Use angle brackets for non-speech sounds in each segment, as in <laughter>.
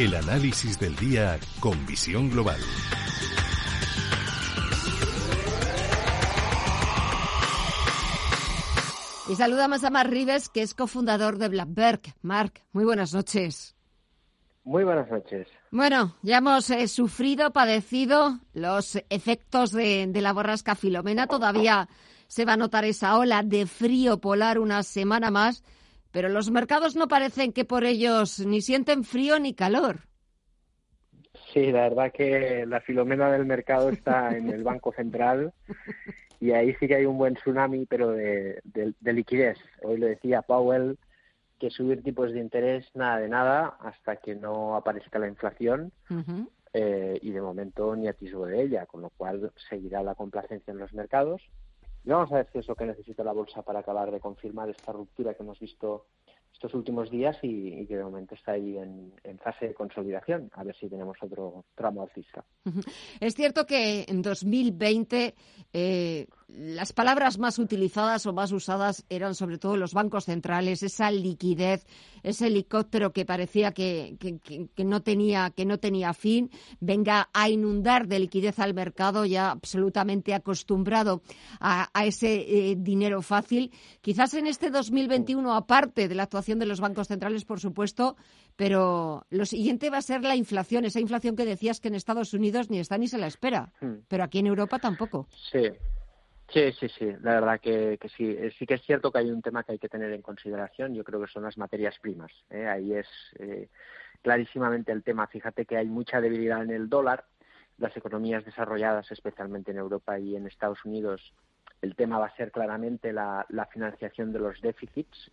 El análisis del día con visión global. Y saludamos a Mark Rives, que es cofundador de Blackberg. Mark, muy buenas noches. Muy buenas noches. Bueno, ya hemos eh, sufrido, padecido los efectos de, de, la borrasca Filomena. Todavía se va a notar esa ola de frío polar una semana más, pero los mercados no parecen que por ellos ni sienten frío ni calor. Sí, la verdad que la Filomena del mercado está en el Banco Central y ahí sí que hay un buen tsunami, pero de, de, liquidez. Hoy le decía Powell que subir tipos de interés nada de nada hasta que no aparezca la inflación eh, y de momento ni atisbo de ella, con lo cual seguirá la complacencia en los mercados. Y vamos a ver si es lo que necesita la bolsa para acabar de confirmar esta ruptura que hemos visto estos últimos días y, que de momento está ahí en, fase de consolidación. A ver si tenemos otro tramo alcista. Es cierto que en 2020 eh, las palabras más utilizadas o más usadas eran sobre todo los bancos centrales, esa liquidez, ese helicóptero que parecía que, no, tenía, que no tenía fin, venga a inundar de liquidez al mercado ya absolutamente acostumbrado a, ese eh, dinero fácil. Quizás en este 2021, aparte de la actuación de los bancos centrales, por supuesto, pero lo siguiente va a ser la inflación, esa inflación que decías que en Estados Unidos ni está ni se la espera, hmm. pero aquí en Europa tampoco. Sí. Sí, sí, sí, la verdad que, sí. Eh, sí que es cierto que hay un tema que hay que tener en consideración, yo creo que son las materias primas. ¿eh? Ahí es eh, clarísimamente el tema. Fíjate que hay mucha debilidad en el dólar, las economías desarrolladas, especialmente en Europa y en Estados Unidos, el tema va a ser claramente la, financiación de los déficits.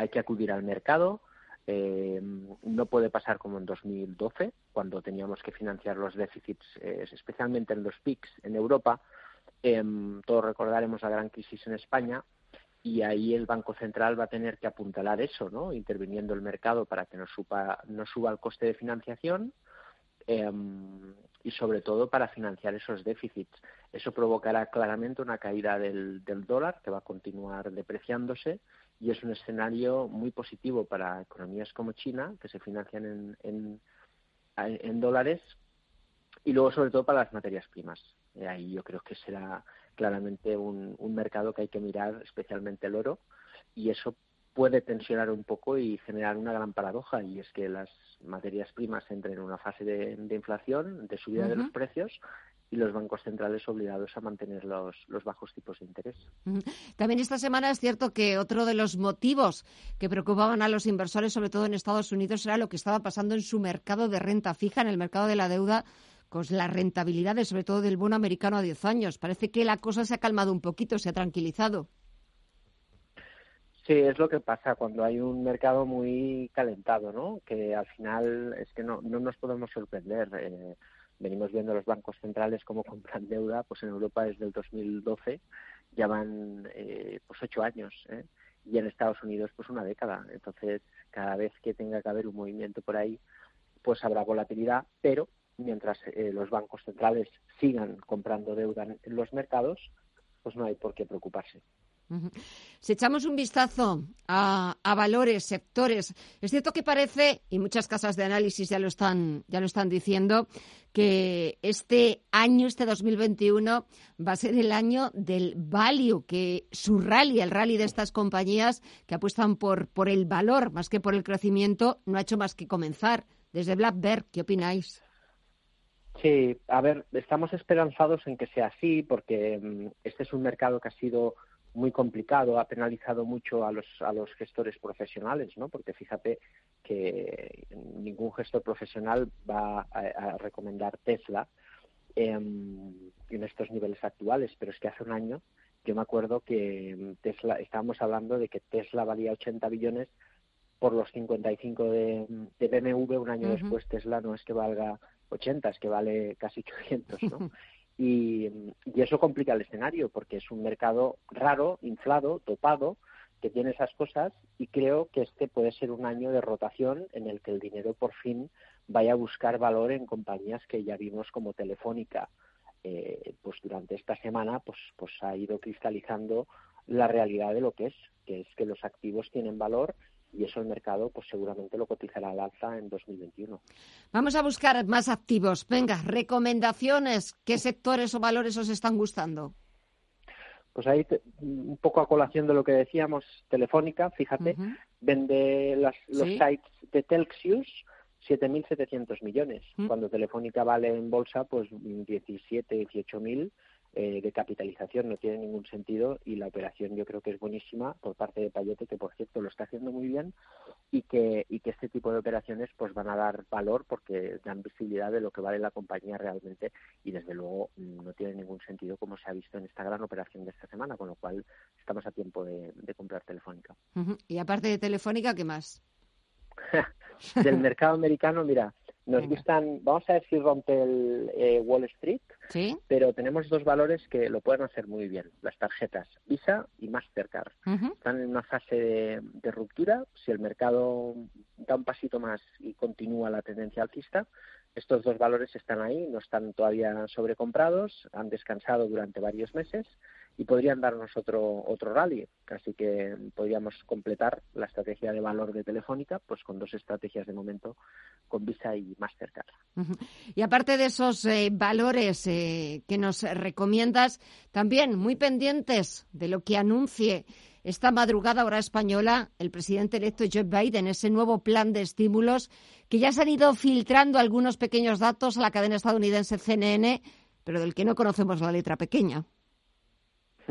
Hay que acudir al mercado. no puede pasar como en 2012, cuando teníamos que financiar los déficits, especialmente en los PICs en Europa Em, todos recordaremos la gran crisis en España y ahí el Banco Central va a tener que apuntalar eso, ¿no? Interviniendo el mercado para que no suba, no suba el coste de financiación em, y sobre todo para financiar esos déficits. Eso provocará claramente una caída del, dólar que va a continuar depreciándose y es un escenario muy positivo para economías como China que se financian en, en dólares y luego sobre todo para las materias primas. Eh, ahí yo creo que será claramente un, mercado que hay que mirar, especialmente el oro, y eso puede tensionar un poco y generar una gran paradoja, y es que las materias primas entren en una fase de, inflación, de subida de los precios, y los bancos centrales obligados a mantener los, los, bajos tipos de interés. También esta semana es cierto que otro de los motivos que preocupaban a los inversores, sobre todo en Estados Unidos, era lo que estaba pasando en su mercado de renta fija, en el mercado de la deuda, con las rentabilidades, sobre todo del bono americano a 10 años. Parece que la cosa se ha calmado un poquito, se ha tranquilizado. Sí, es lo que pasa cuando hay un mercado muy calentado, ¿no? Que al final es que no, no nos podemos sorprender. Eh, venimos viendo los bancos centrales cómo compran deuda, pues en Europa desde el 2012 ya van eh, pues ocho años, ¿eh? y en Estados Unidos pues una década. Entonces, cada vez que tenga que haber un movimiento por ahí, pues habrá volatilidad, pero mientras eh, los bancos centrales sigan comprando deuda en los mercados, pues no hay por qué preocuparse. Si echamos un vistazo a, valores, sectores, es cierto que parece, y muchas casas de análisis ya lo están, ya lo están diciendo, que este año, este 2021, va a ser el año del value, que su rally, el rally de estas compañías que apuestan por, por el valor más que por el crecimiento, no ha hecho más que comenzar. Desde Black Bear, ¿qué opináis? Sí, a ver, estamos esperanzados en que sea así porque mm, este es un mercado que ha sido muy complicado, ha penalizado mucho a los, a los gestores profesionales, ¿no? Porque fíjate que ningún gestor profesional va a, recomendar Tesla en estos niveles actuales, pero es que hace un año yo me acuerdo que Tesla, estábamos hablando de que Tesla valía 80 billones por los 55 de, de BMW, un año después Tesla no es que valga 80, es que vale casi 800, ¿no? <laughs> y, eso complica el escenario porque es un mercado raro, inflado, topado, que tiene esas cosas y creo que este puede ser un año de rotación en el que el dinero por fin vaya a buscar valor en compañías que ya vimos como Telefónica. Eh, pues durante esta semana pues, pues ha ido cristalizando la realidad de lo que es, que es que los activos tienen valor y eso el mercado pues seguramente lo cotizará al alza en 2021. Vamos a buscar más activos. Venga, recomendaciones. ¿Qué sectores o valores os están gustando? Pues ahí un poco a colación de lo que decíamos, Telefónica, fíjate, vende las, los sites de Telxius 7.700 millones, mm. cuando Telefónica vale en bolsa pues 17, 18.000 eh, de capitalización no tiene ningún sentido y la operación yo creo que es buenísima por parte de Payete que por cierto lo está haciendo muy bien y que y que este tipo de operaciones pues van a dar valor porque dan visibilidad de lo que vale la compañía realmente y desde luego mm, no tiene ningún sentido como se ha visto en esta gran operación de esta semana con lo cual estamos a tiempo de, comprar Telefónica. Y aparte de Telefónica qué más <laughs> del mercado americano mira nos gustan, vamos a ver si rompe el eh, Wall Street, pero tenemos dos valores que lo pueden hacer muy bien, las tarjetas Visa y Mastercard. Están en una fase de, ruptura, si el mercado da un pasito más y continúa la tendencia alcista, estos dos valores están ahí, no están todavía sobrecomprados, han descansado durante varios meses y podrían darnos otro otro rally. Así que podríamos completar la estrategia de valor de Telefónica pues con dos estrategias de momento con Visa y Mastercard. Y aparte de esos eh, valores eh, que nos recomiendas, también muy pendientes de lo que anuncie esta madrugada hora española el presidente electo Joe Biden, ese nuevo plan de estímulos que ya se han ido filtrando algunos pequeños datos a la cadena estadounidense CNN, pero del que no conocemos la letra pequeña.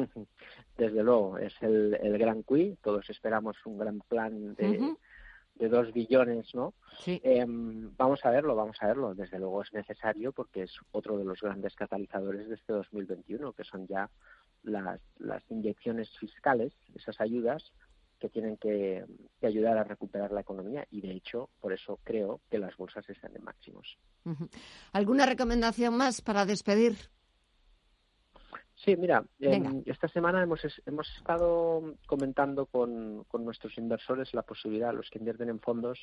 <laughs> Desde luego, es el, el gran QI. Todos esperamos un gran plan de, de dos billones, ¿no? Em, vamos a verlo, vamos a verlo. Desde luego es necesario porque es otro de los grandes catalizadores de este 2021, que son ya las, las inyecciones fiscales, esas ayudas que tienen que, ayudar a recuperar la economía y de hecho por eso creo que las bolsas están en máximos. ¿Alguna recomendación más para despedir? Sí, mira, esta semana hemos, hemos estado comentando con, con, nuestros inversores la posibilidad, los que invierten en fondos,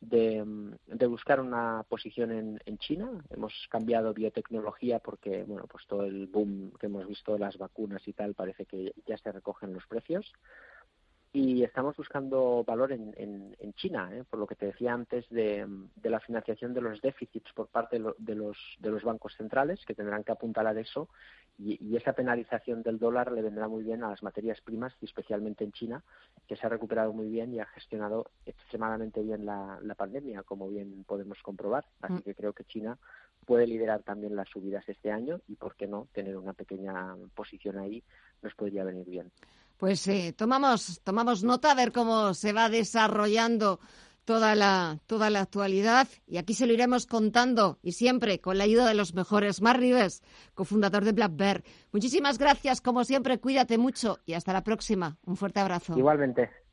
de, de, buscar una posición en, en, China. Hemos cambiado biotecnología porque, bueno, pues todo el boom que hemos visto de las vacunas y tal parece que ya se recogen los precios y estamos buscando valor en, en, China, ¿eh? por lo que te decía antes de, de, la financiación de los déficits por parte de, los, de los bancos centrales, que tendrán que apuntalar eso, y, esa penalización del dólar le vendrá muy bien a las materias primas, y especialmente en China, que se ha recuperado muy bien y ha gestionado extremadamente bien la, la pandemia, como bien podemos comprobar. Así mm. que creo que China puede liderar también las subidas este año y, ¿por qué no?, tener una pequeña posición ahí nos podría venir bien. Pues eh, tomamos, tomamos nota a ver cómo se va desarrollando toda la, toda la actualidad y aquí se lo iremos contando y siempre con la ayuda de los mejores. Mar Rives, cofundador de Black Bear. Muchísimas gracias, como siempre, cuídate mucho y hasta la próxima. Un fuerte abrazo. Igualmente.